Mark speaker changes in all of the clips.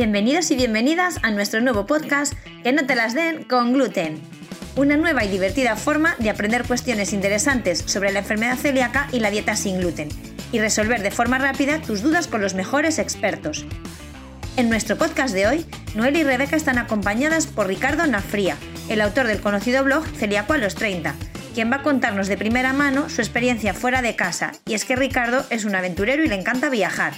Speaker 1: Bienvenidos y bienvenidas a nuestro nuevo podcast Que no te las den con gluten. Una nueva y divertida forma de aprender cuestiones interesantes sobre la enfermedad celíaca y la dieta sin gluten y resolver de forma rápida tus dudas con los mejores expertos. En nuestro podcast de hoy, Noel y Rebeca están acompañadas por Ricardo Nafría, el autor del conocido blog Celíaco a los 30, quien va a contarnos de primera mano su experiencia fuera de casa, y es que Ricardo es un aventurero y le encanta viajar.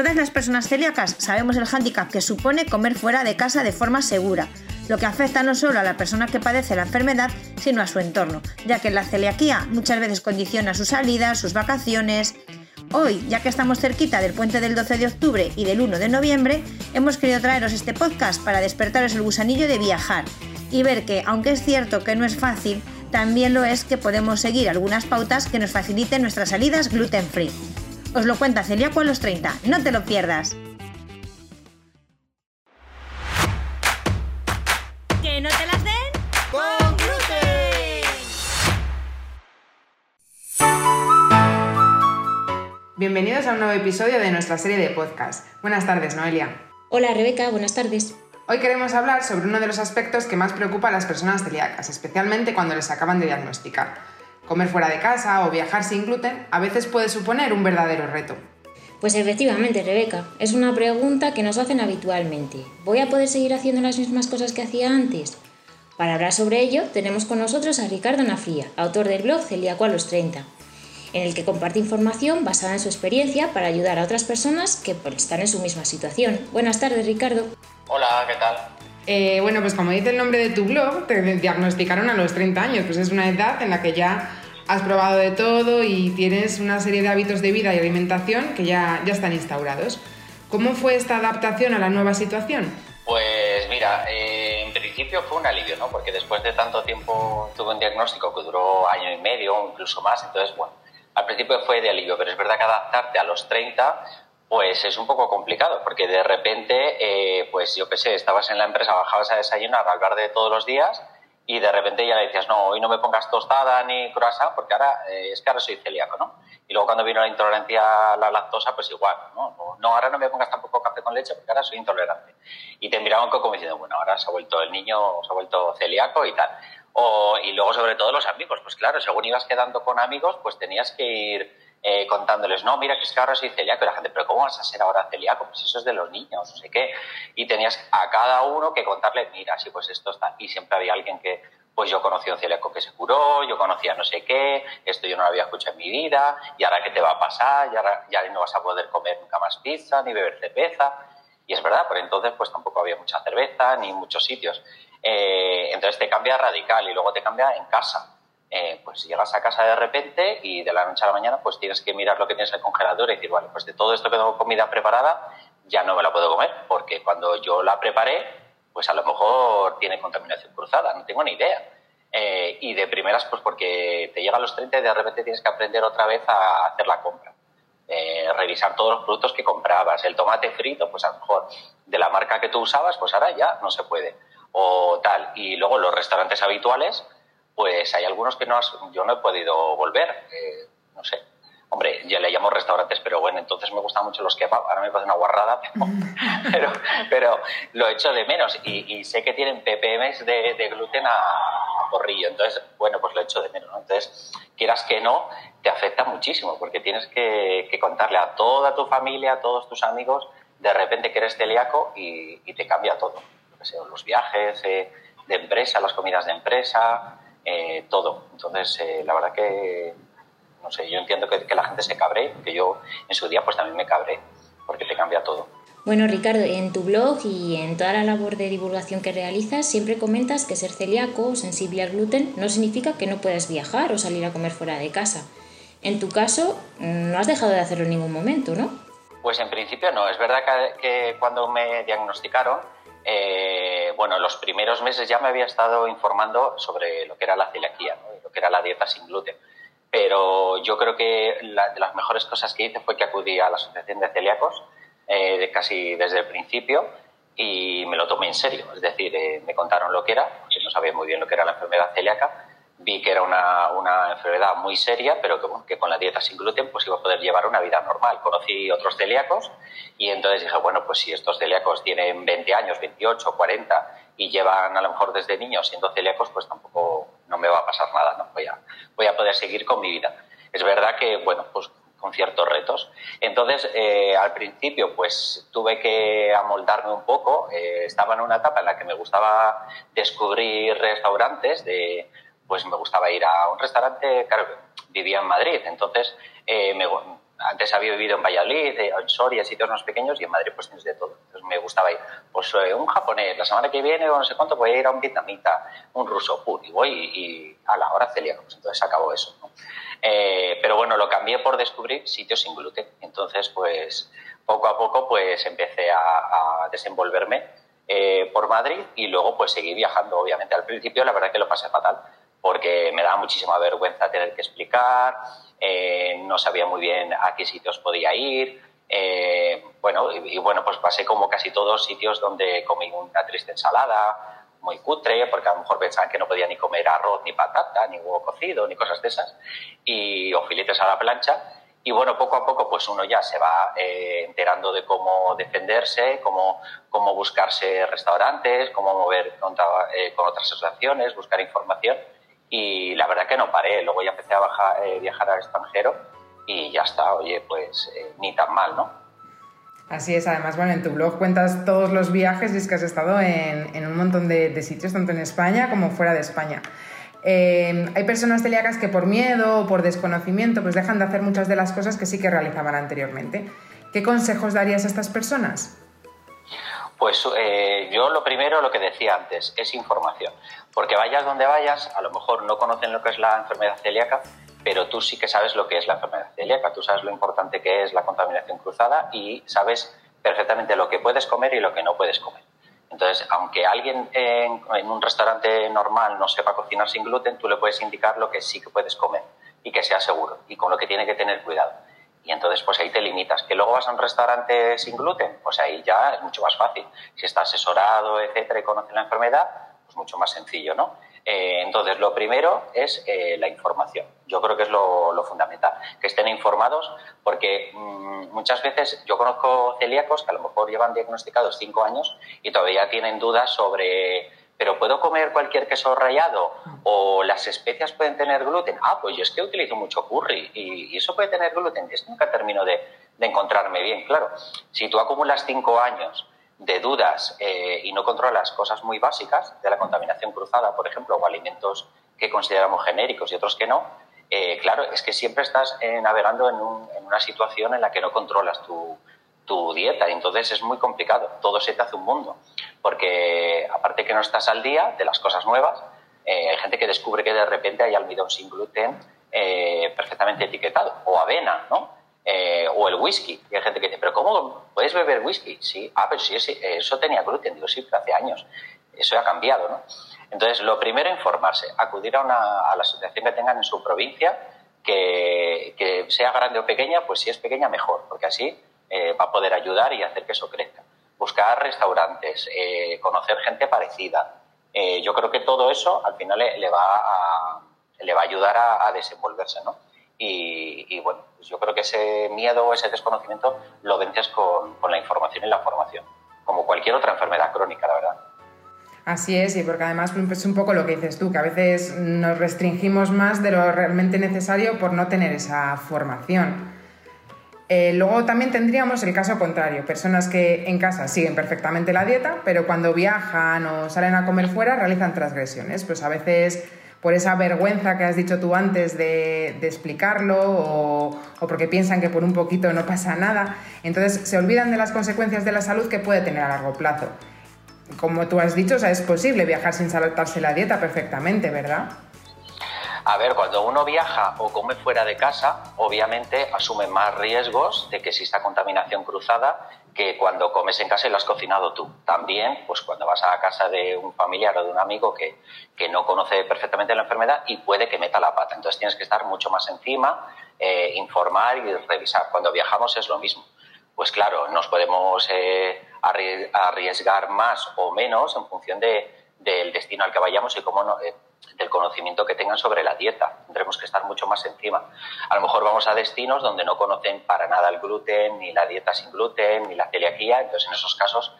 Speaker 1: Todas las personas celíacas sabemos el hándicap que supone comer fuera de casa de forma segura, lo que afecta no solo a la persona que padece la enfermedad, sino a su entorno, ya que la celiaquía muchas veces condiciona sus salidas, sus vacaciones. Hoy, ya que estamos cerquita del puente del 12 de octubre y del 1 de noviembre, hemos querido traeros este podcast para despertaros el gusanillo de viajar y ver que, aunque es cierto que no es fácil, también lo es que podemos seguir algunas pautas que nos faciliten nuestras salidas gluten free. Os lo cuenta Celíaco a los 30, no te lo pierdas.
Speaker 2: ¡Que no te las den!
Speaker 3: ¡Con gluten! Bienvenidos a un nuevo episodio de nuestra serie de podcast. Buenas tardes, Noelia.
Speaker 4: Hola Rebeca, buenas tardes.
Speaker 3: Hoy queremos hablar sobre uno de los aspectos que más preocupa a las personas celíacas, especialmente cuando les acaban de diagnosticar. Comer fuera de casa o viajar sin gluten a veces puede suponer un verdadero reto.
Speaker 4: Pues efectivamente, Rebeca, es una pregunta que nos hacen habitualmente. ¿Voy a poder seguir haciendo las mismas cosas que hacía antes? Para hablar sobre ello, tenemos con nosotros a Ricardo Nafría, autor del blog Celíaco a los 30, en el que comparte información basada en su experiencia para ayudar a otras personas que están en su misma situación. Buenas tardes, Ricardo.
Speaker 5: Hola, ¿qué tal?
Speaker 3: Eh, bueno, pues como dice el nombre de tu blog, te diagnosticaron a los 30 años, pues es una edad en la que ya has probado de todo y tienes una serie de hábitos de vida y alimentación que ya, ya están instaurados. ¿Cómo fue esta adaptación a la nueva situación?
Speaker 5: Pues mira, eh, en principio fue un alivio, ¿no? Porque después de tanto tiempo tuve un diagnóstico que duró año y medio o incluso más, entonces, bueno, al principio fue de alivio, pero es verdad que adaptarte a los 30 pues es un poco complicado, porque de repente, eh, pues yo qué sé, estabas en la empresa, bajabas a desayunar al bar de todos los días y de repente ya le decías, no, hoy no me pongas tostada ni croissant porque ahora eh, es que ahora soy celíaco, ¿no? Y luego cuando vino la intolerancia a la lactosa, pues igual, ¿no? No, ahora no me pongas tampoco café con leche porque ahora soy intolerante. Y te miraban como diciendo, bueno, ahora se ha vuelto el niño, se ha vuelto celíaco y tal. O, y luego sobre todo los amigos, pues claro, según ibas quedando con amigos, pues tenías que ir eh, contándoles, no, mira que es que ahora soy celíaco, y la gente, pero ¿cómo vas a ser ahora celíaco? Pues eso es de los niños, no sé qué. Y tenías a cada uno que contarle, mira, sí, pues esto está. Y siempre había alguien que, pues yo conocí a un celíaco que se curó, yo conocía no sé qué, esto yo no lo había escuchado en mi vida, y ahora qué te va a pasar, y ahora ya no vas a poder comer nunca más pizza, ni beber cerveza. Y es verdad, por entonces pues tampoco había mucha cerveza, ni muchos sitios. Eh, entonces te cambia radical y luego te cambia en casa eh, pues llegas a casa de repente y de la noche a la mañana pues tienes que mirar lo que tienes en el congelador y decir, vale, pues de todo esto que tengo comida preparada ya no me la puedo comer porque cuando yo la preparé pues a lo mejor tiene contaminación cruzada, no tengo ni idea. Eh, y de primeras pues porque te llegan los 30 y de repente tienes que aprender otra vez a hacer la compra. Eh, revisar todos los productos que comprabas, el tomate frito, pues a lo mejor de la marca que tú usabas, pues ahora ya no se puede. O tal. Y luego los restaurantes habituales, pues hay algunos que no yo no he podido volver. Eh, no sé. Hombre, ya le llamo restaurantes, pero bueno, entonces me gustan mucho los kebab. Ahora me parece una guarrada, pero, pero, lo echo de menos. Y, sé que tienen ppm de, gluten a, porrillo. Entonces, bueno, pues lo echo de menos. Entonces, quieras que no, te afecta muchísimo porque tienes que, contarle a toda tu familia, a todos tus amigos, de repente que eres celíaco y, te cambia todo. los viajes eh, de empresa, las comidas de empresa, eh, todo. Entonces, eh, la verdad que, no sé, yo entiendo que, la gente se cabre, que yo en su día pues también me cabré, porque te cambia todo.
Speaker 4: Bueno, Ricardo, en tu blog y en toda la labor de divulgación que realizas, siempre comentas que ser celíaco o sensible al gluten no significa que no puedas viajar o salir a comer fuera de casa. En tu caso, no has dejado de hacerlo en ningún momento, ¿no?
Speaker 5: Pues en principio no. Es verdad que cuando me diagnosticaron, eh, bueno, los primeros meses ya me había estado informando sobre lo que era la celiaquía, lo que era la dieta sin gluten. Pero yo creo que la, de las mejores cosas que hice fue que acudí a la Asociación de Celíacos eh, casi desde el principio y me lo tomé en serio. Es decir, eh, me contaron lo que era, porque no sabía muy bien lo que era la enfermedad celíaca. Vi que era una, una enfermedad muy seria, pero que, que, con la dieta sin gluten pues iba a poder llevar una vida normal. Conocí otros celíacos y entonces dije, bueno, pues si estos celíacos tienen 20 años, 28, 40 y llevan a lo mejor desde niños siendo celíacos, pues tampoco no me va a pasar nada, ¿no? voy, a, voy a poder seguir con mi vida. Es verdad que, bueno, pues con ciertos retos. Entonces, eh, al principio, pues tuve que amoldarme un poco. Eh, estaba en una etapa en la que me gustaba descubrir restaurantes de pues me gustaba ir a un restaurante, claro, vivía en Madrid, entonces eh, antes había vivido en Valladolid, en Soria, sitios más pequeños, y en Madrid pues tienes de todo. Entonces me gustaba ir, pues eh, un japonés, la semana que viene o no sé cuánto voy a ir a un vietnamita, un ruso, y voy y, a la hora celíaco, pues entonces acabó eso. Eh, pero bueno, lo cambié por descubrir sitios sin gluten. Entonces, pues poco a poco pues empecé a, a desenvolverme por Madrid y luego pues seguí viajando, obviamente. Al principio la verdad que lo pasé fatal, porque me daba muchísima vergüenza tener que explicar, eh, no sabía muy bien a qué sitios podía ir. Eh, bueno, y, bueno, pues pasé como casi todos sitios donde comí una triste ensalada, muy cutre, porque a lo mejor pensaban que no podía ni comer arroz, ni patata, ni huevo cocido, ni cosas de esas, y, o filetes a la plancha. Y bueno, poco a poco pues uno ya se va eh, enterando de cómo defenderse, cómo, cómo buscarse restaurantes, cómo mover con otras asociaciones, buscar información y la verdad que no paré. Luego ya empecé a eh, viajar al extranjero y ya está, oye, pues eh, ni tan mal, ¿no?
Speaker 3: Así es, además, bueno, en tu blog cuentas todos los viajes y es que has estado en, en un montón de, sitios, tanto en España como fuera de España. Eh, hay personas celíacas que por miedo o por desconocimiento pues dejan de hacer muchas de las cosas que sí que realizaban anteriormente. ¿Qué consejos darías a estas personas?
Speaker 5: Pues yo lo primero, lo que decía antes, es información. Porque vayas donde vayas, a lo mejor no conocen lo que es la enfermedad celíaca, pero tú sí que sabes lo que es la enfermedad celíaca, tú sabes lo importante que es la contaminación cruzada y sabes perfectamente lo que puedes comer y lo que no puedes comer. Entonces, aunque alguien en, un restaurante normal no sepa cocinar sin gluten, tú le puedes indicar lo que sí que puedes comer y que sea seguro y con lo que tiene que tener cuidado. Y entonces, pues ahí te limitas. ¿Que luego vas a un restaurante sin gluten? Pues ahí ya es mucho más fácil. Si está asesorado, etcétera, y conoce la enfermedad, pues mucho más sencillo, ¿no? Eh, entonces, lo primero es eh, la información. Yo creo que es lo, fundamental, que estén informados, porque mm, muchas veces yo conozco celíacos que a lo mejor llevan diagnosticados cinco años y todavía tienen dudas sobre, ¿pero puedo comer cualquier queso rallado? ¿O las especias pueden tener gluten? Ah, pues yo es que utilizo mucho curry y, eso puede tener gluten. Que nunca termino de, de encontrarme bien. Claro, si tú acumulas cinco años de dudas eh, y no controlas cosas muy básicas de la contaminación cruzada, por ejemplo, o alimentos que consideramos genéricos y otros que no, eh, claro, es que siempre estás eh, navegando en, una situación en la que no controlas tu, tu, dieta y entonces es muy complicado, todo se te hace un mundo, porque aparte que no estás al día de las cosas nuevas, hay gente que descubre que de repente hay almidón sin gluten perfectamente etiquetado, o avena, ¿no? Eh, o el whisky. Y hay gente que dice, ¿pero cómo puedes beber whisky? Sí, ah, pero sí, eso tenía gluten. Digo, sí, hace años. Eso ha cambiado, ¿no? Entonces, lo primero, informarse, acudir a, una, a la asociación que tengan en su provincia, que, que, sea grande o pequeña, pues si es pequeña, mejor, porque así eh, va a poder ayudar y hacer que eso crezca. Buscar restaurantes, eh, conocer gente parecida. yo creo que todo eso al final le, va, a, le va a ayudar a, a desenvolverse, ¿no? Y, bueno, pues yo creo que ese miedo o ese desconocimiento lo vences con, con, la información y la formación, como cualquier otra enfermedad crónica, la verdad.
Speaker 3: Así es, y porque además es un poco lo que dices tú, que a veces nos restringimos más de lo realmente necesario por no tener esa formación. Eh, luego también tendríamos el caso contrario, personas que en casa siguen perfectamente la dieta, pero cuando viajan o salen a comer fuera realizan transgresiones. Pues a veces por esa vergüenza que has dicho tú antes de, explicarlo o, porque piensan que por un poquito no pasa nada. Entonces se olvidan de las consecuencias de la salud que puede tener a largo plazo. Como tú has dicho, es posible viajar sin saltarse la dieta perfectamente, ¿verdad?
Speaker 5: A ver, cuando uno viaja o come fuera de casa, obviamente asume más riesgos de que exista contaminación cruzada que cuando comes en casa y lo has cocinado tú. También, pues cuando vas a casa de un familiar o de un amigo que, que no conoce perfectamente la enfermedad y puede que meta la pata. Entonces tienes que estar mucho más encima, eh, informar y revisar. Cuando viajamos es lo mismo. Pues claro, nos podemos eh, arriesgar más o menos en función de, del destino al que vayamos y cómo no, eh, del conocimiento que tengan sobre la dieta. Tendremos que estar mucho más encima. A lo mejor vamos a destinos donde no conocen para nada el gluten, ni la dieta sin gluten, ni la celiaquía. Entonces, en esos casos,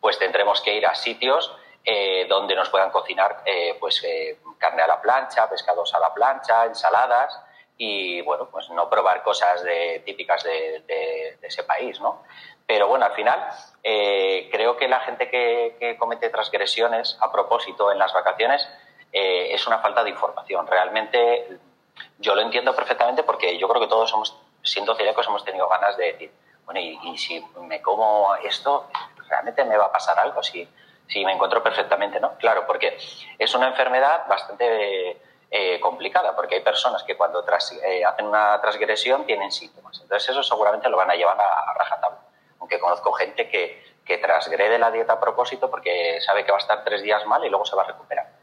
Speaker 5: pues tendremos que ir a sitios eh, donde nos puedan cocinar eh, pues, eh, carne a la plancha, pescados a la plancha, ensaladas y bueno, pues no probar cosas típicas de, de, ese país, ¿no? Pero bueno, al final creo que la gente que, que comete transgresiones a propósito en las vacaciones eh, es una falta de información. Realmente yo lo entiendo perfectamente porque yo creo que todos somos, siendo celíacos, hemos tenido ganas de decir, bueno, y, si me como esto, ¿realmente me va a pasar algo? Si, si me encuentro perfectamente, ¿no? Claro, porque es una enfermedad bastante eh, complicada, porque hay personas que cuando eh, hacen una transgresión tienen síntomas. Entonces eso seguramente lo van a llevar a, a rajatabla. Aunque conozco gente que, que transgrede la dieta a propósito porque sabe que va a estar tres días mal y luego se va a recuperar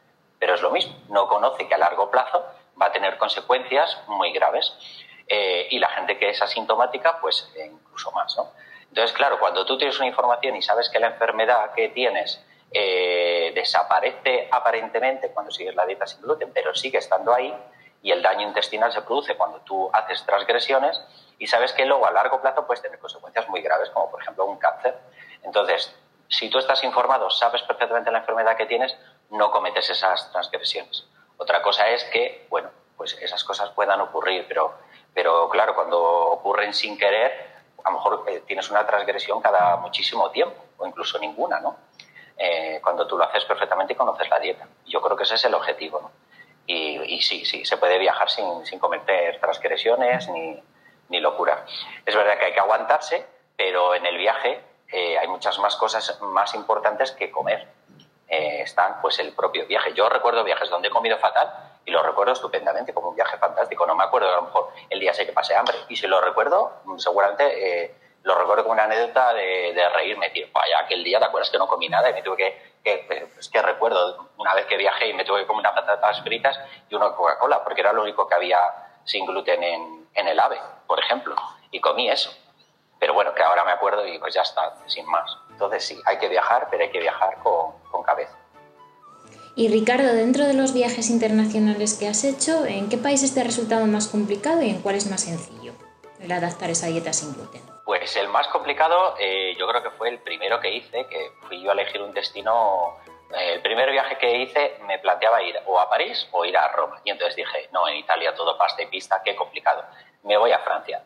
Speaker 5: pero es lo mismo, no conoce que a largo plazo va a tener consecuencias muy graves. Eh, y la gente que es asintomática, pues eh, incluso más. ¿no? Entonces, claro, cuando tú tienes una información y sabes que la enfermedad que tienes eh, desaparece aparentemente cuando sigues la dieta sin gluten, pero sigue estando ahí y el daño intestinal se produce cuando tú haces transgresiones y sabes que luego a largo plazo puedes tener consecuencias muy graves, como por ejemplo un cáncer. Entonces, si tú estás informado, sabes perfectamente la enfermedad que tienes, no cometes esas transgresiones. Otra cosa es que, bueno, pues esas cosas puedan ocurrir, pero, pero claro, cuando ocurren sin querer, a lo mejor eh, tienes una transgresión cada muchísimo tiempo, o incluso ninguna, ¿no? Eh, cuando tú lo haces perfectamente y conoces la dieta. Yo creo que ese es el objetivo, ¿no? Y, sí, sí, se puede viajar sin, sin cometer transgresiones ni, ni locura. Es verdad que hay que aguantarse, pero en el viaje eh, hay muchas más cosas más importantes que comer. Eh, están pues el propio viaje. Yo recuerdo viajes donde he comido fatal y lo recuerdo estupendamente como un viaje fantástico. No me acuerdo a lo mejor el día sé que pasé hambre y si lo recuerdo mm, seguramente eh, lo recuerdo como una anécdota de, reírme, tío. Vaya, aquel día te acuerdas que no comí nada y me tuve que, que es que recuerdo una vez que viajé y me tuve que comer unas patatas fritas y una Coca-Cola porque era lo único que había sin gluten en, en el AVE, por ejemplo, y comí eso pero bueno, que ahora me acuerdo y pues ya está, sin más. Entonces sí, hay que viajar, pero hay que viajar con, con cabeza.
Speaker 4: Y Ricardo, dentro de los viajes internacionales que has hecho, ¿en qué países te ha resultado más complicado y en cuál es más sencillo el adaptar esa dieta sin gluten?
Speaker 5: Pues el más complicado eh, yo creo que fue el primero que hice, que fui yo a elegir un destino. Eh, el primer viaje que hice me planteaba ir o a París o ir a Roma. Y entonces dije, no, en Italia todo pasta y pista, qué complicado. Me voy a Francia.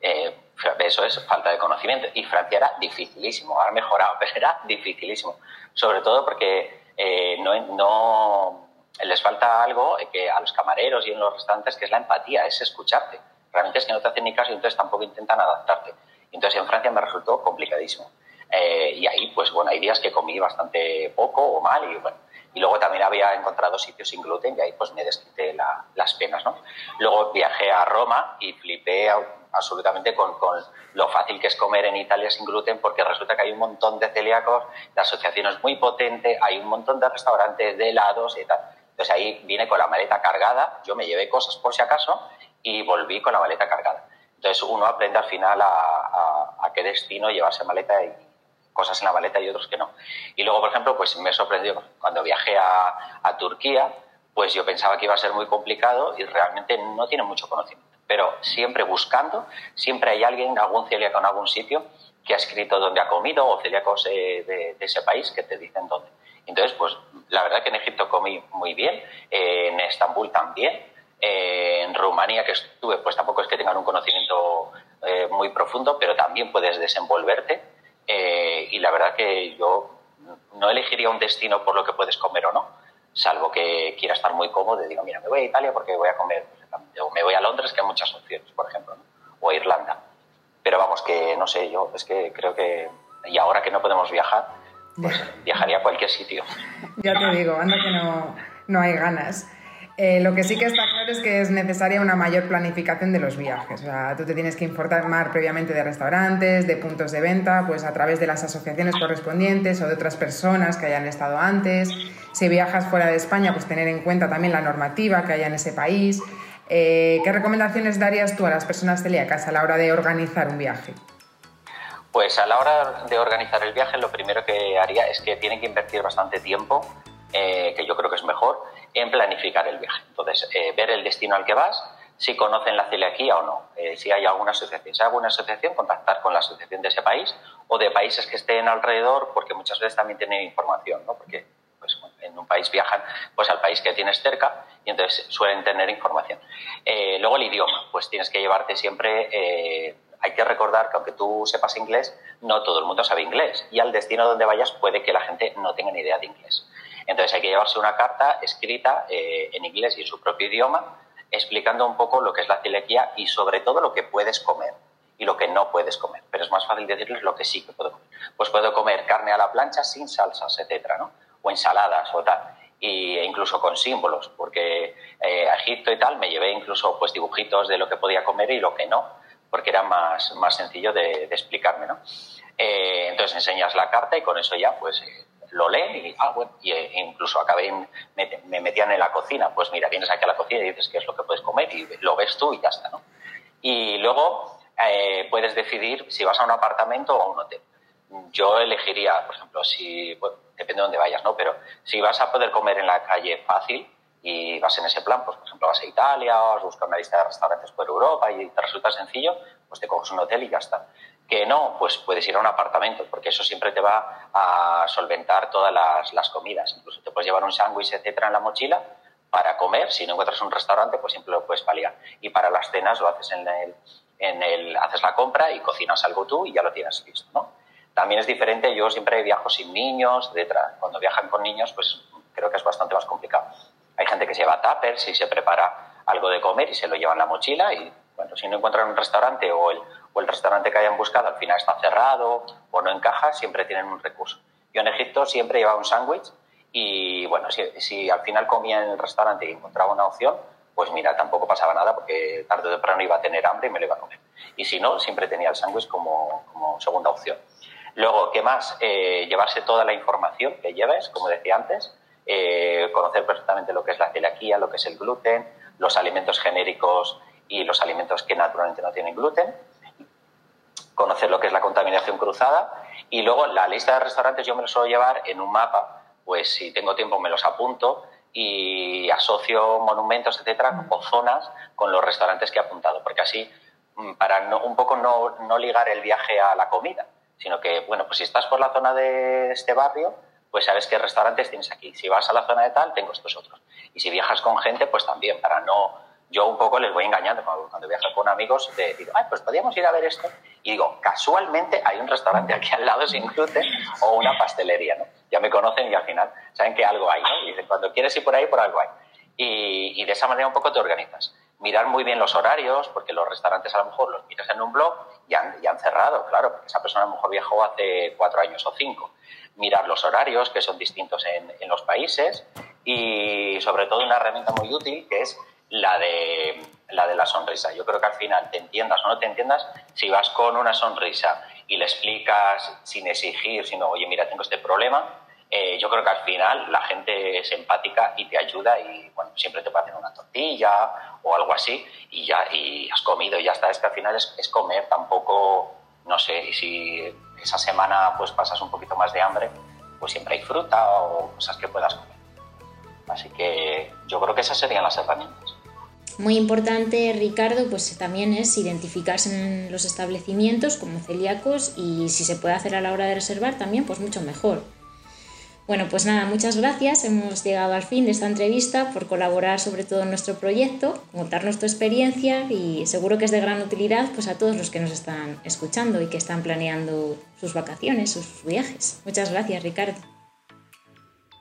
Speaker 5: Eh, eso es falta de conocimiento. Y Francia era dificilísimo, ha mejorado, pero era dificilísimo. Sobre todo porque eh, no, no, les falta algo que a los camareros y en los restaurantes, que es la empatía, es escucharte. Realmente es que no te hacen ni caso y entonces tampoco intentan adaptarte. Entonces en Francia me resultó complicadísimo. Eh, y ahí, pues bueno, hay días que comí bastante poco o mal y bueno. Y luego también había encontrado sitios sin gluten y ahí pues me desquité las penas, ¿no? Luego viajé a Roma y flipé absolutamente con, con, lo fácil que es comer en Italia sin gluten, porque resulta que hay un montón de celíacos, la asociación es muy potente, hay un montón de restaurantes, de helados y tal. Entonces ahí vine con la maleta cargada, yo me llevé cosas por si acaso y volví con la maleta cargada. Entonces uno aprende al final a, a, a qué destino llevarse maleta y cosas en la maleta y otros que no. Y luego, por ejemplo, pues me sorprendió cuando viajé a, Turquía, pues yo pensaba que iba a ser muy complicado y realmente no tiene mucho conocimiento pero siempre buscando, siempre hay alguien, algún celíaco en algún sitio que ha escrito dónde ha comido o celíacos eh, de, ese país que te dicen dónde. Entonces, pues la verdad que en Egipto comí muy bien, eh, en Estambul también, eh, en Rumanía que estuve, pues tampoco es que tengan un conocimiento muy profundo, pero también puedes desenvolverte y la verdad que yo no elegiría un destino por lo que puedes comer o no, salvo que quiera estar muy cómodo y digo, mira, me voy a Italia porque voy a comer o me voy a Londres, que hay muchas opciones, por ejemplo, o a Irlanda. Pero vamos, que no sé, yo es que creo que, y ahora que no podemos viajar, pues viajaría a cualquier sitio.
Speaker 3: Ya te digo, anda que no, no hay ganas. Eh, lo que sí que está claro es que es necesaria una mayor planificación de los viajes. O sea, tú te tienes que informar previamente de restaurantes, de puntos de venta, pues a través de las asociaciones correspondientes o de otras personas que hayan estado antes. Si viajas fuera de España, pues tener en cuenta también la normativa que haya en ese país. Eh, ¿Qué recomendaciones darías tú a las personas celíacas a la hora de organizar un viaje?
Speaker 5: Pues a la hora de organizar el viaje, lo primero que haría es que tienen que invertir bastante tiempo, eh, que yo creo que es mejor, en planificar el viaje. Entonces, eh, ver el destino al que vas, si conocen la celiaquía o no, eh, si hay alguna asociación. Si hay alguna asociación, contactar con la asociación de ese país o de países que estén alrededor, porque muchas veces también tienen información, ¿no? Porque pues, en un país viajan pues, al país que tienes cerca y entonces suelen tener información. Eh, luego el idioma, pues tienes que llevarte siempre... Hay que recordar que aunque tú sepas inglés, no todo el mundo sabe inglés y al destino donde vayas puede que la gente no tenga ni idea de inglés. Entonces hay que llevarse una carta escrita en inglés y en su propio idioma explicando un poco lo que es la celiaquía y sobre todo lo que puedes comer y lo que no puedes comer. Pero es más fácil decirles lo que sí que puedo comer. Pues puedo comer carne a la plancha sin salsas, etcétera, ¿no? O ensaladas o tal. Y, e incluso con símbolos, porque eh, a Egipto y tal me llevé incluso pues dibujitos de lo que podía comer y lo que no, porque era más, más sencillo de, explicarme, ¿no? Eh, entonces enseñas la carta y con eso ya pues eh, lo leen y, ah, bueno, y eh, incluso acabé, me, metían en la cocina, pues mira, vienes aquí a la cocina y dices qué es lo que puedes comer y lo ves tú y ya está, ¿no? Y luego eh, puedes decidir si vas a un apartamento o a un hotel. Yo elegiría, por ejemplo, si, depende de dónde vayas, ¿no? Pero si vas a poder comer en la calle fácil y vas en ese plan, pues por ejemplo vas a Italia o vas a buscar una lista de restaurantes por Europa y te resulta sencillo, pues te coges un hotel y ya está. Que no, pues puedes ir a un apartamento, porque eso siempre te va a solventar todas las, comidas. Incluso te puedes llevar un sándwich, etcétera, en la mochila para comer. Si no encuentras un restaurante, pues siempre lo puedes paliar. Y para las cenas lo haces en el, en el, haces la compra y cocinas algo tú y ya lo tienes listo, ¿no? También es diferente, yo siempre viajo sin niños, detrás. Cuando viajan con niños, pues creo que es bastante más complicado. Hay gente que se lleva tuppers y se prepara algo de comer y se lo lleva en la mochila y, bueno, si no encuentran un restaurante o el, o el restaurante que hayan buscado al final está cerrado o no encaja, siempre tienen un recurso. Yo en Egipto siempre llevaba un sándwich y bueno, si, al final comía en el restaurante y encontraba una opción, pues mira, tampoco pasaba nada porque tarde o temprano iba a tener hambre y me lo iba a comer. Y si no, siempre tenía el sándwich como, como, segunda opción. Luego, ¿qué más? Eh, llevarse toda la información que lleves, como decía antes, eh, conocer perfectamente lo que es la celiaquía, lo que es el gluten, los alimentos genéricos y los alimentos que naturalmente no tienen gluten conocer lo que es la contaminación cruzada y luego la lista de restaurantes yo me lo suelo llevar en un mapa, pues si tengo tiempo me los apunto y asocio monumentos, etcétera, o zonas con los restaurantes que he apuntado, porque así, mm, para un poco no, no ligar el viaje a la comida, sino que, bueno, pues si estás por la zona de este barrio, pues sabes qué restaurantes tienes aquí. Si vas a la zona de tal, tengo estos otros. Y si viajas con gente, pues también, para no yo un poco les voy engañando cuando, viajo con amigos, de, digo, ay, pues podríamos ir a ver esto. Y digo, casualmente hay un restaurante aquí al lado sin gluten o una pastelería, ¿no? Ya me conocen y al final saben que algo hay, ¿no? Y dicen, cuando quieres ir por ahí, por algo hay. Y, de esa manera un poco te organizas. Mirar muy bien los horarios, porque los restaurantes a lo mejor los miras en un blog y han, han cerrado, claro, porque esa persona a lo mejor viajó hace cuatro años o cinco. Mirar los horarios, que son distintos en, en los países, y sobre todo una herramienta muy útil que es la de, la de la sonrisa. Yo creo que al final, te entiendas o no te entiendas, si vas con una sonrisa y le explicas sin exigir, sino, oye, mira, tengo este problema, eh, yo creo que al final la gente es empática y te ayuda y, bueno, siempre te hacer una tortilla o algo así y ya y has comido y ya está. Es que al final es, es comer, tampoco, no sé, y si esa semana pues pasas un poquito más de hambre, pues siempre hay fruta o cosas que puedas comer. Así que yo creo que esas serían las herramientas.
Speaker 4: Muy importante, Ricardo, pues también es identificarse en los establecimientos como celíacos y si se puede hacer a la hora de reservar también, pues mucho mejor. Bueno, pues nada, muchas gracias. Hemos llegado al fin de esta entrevista por colaborar sobre todo en nuestro proyecto, contarnos tu experiencia y seguro que es de gran utilidad pues a todos los que nos están escuchando y que están planeando sus vacaciones, sus viajes. Muchas gracias, Ricardo.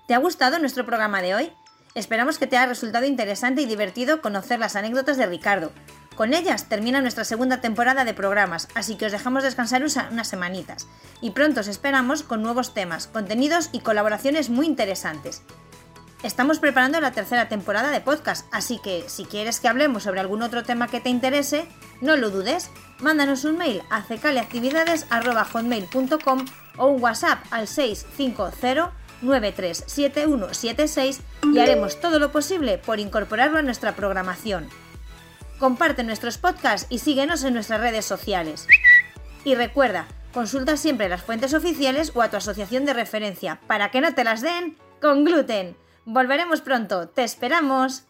Speaker 1: ¿Te ha gustado nuestro programa de hoy? Esperamos que te haya resultado interesante y divertido conocer las anécdotas de Ricardo. Con ellas termina nuestra segunda temporada de programas, así que os dejamos descansar unas semanitas. Y pronto os esperamos con nuevos temas, contenidos y colaboraciones muy interesantes. Estamos preparando la tercera temporada de podcast, así que si quieres que hablemos sobre algún otro tema que te interese, no lo dudes, mándanos un mail a cecaleactividades.com o un WhatsApp al 650 937176 y haremos todo lo posible por incorporarlo a nuestra programación. Comparte nuestros podcasts y síguenos en nuestras redes sociales. Y recuerda, consulta siempre las fuentes oficiales o a tu asociación de referencia para que no te las den con gluten. Volveremos pronto, te esperamos.